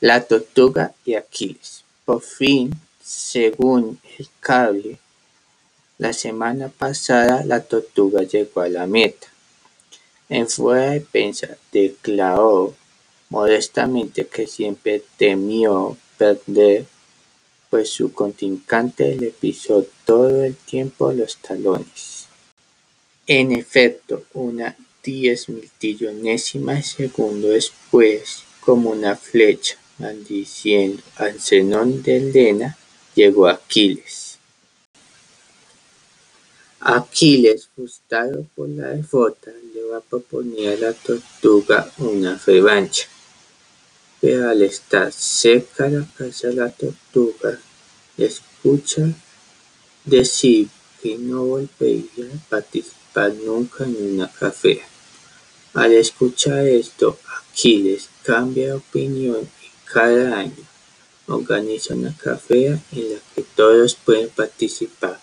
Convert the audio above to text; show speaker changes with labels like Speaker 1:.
Speaker 1: La tortuga y Aquiles. Por fin, según el cable, la semana pasada la tortuga llegó a la meta. En fuera de prensa declaró modestamente que siempre temió perder, pues su contrincante le pisó todo el tiempo los talones. En efecto, una diez miltillonésima de segundo después, como una flecha, maldiciendo al Zenón de Helena, llegó Aquiles. Aquiles, frustrado por la derrota, le va a proponer a la tortuga una revancha. Pero al estar cerca de la casa de la tortuga, escucha decir que no volvería a participar nunca en una café. Al escuchar esto, Aquiles cambia de opinión cada año. Organiza una café en la que todos pueden participar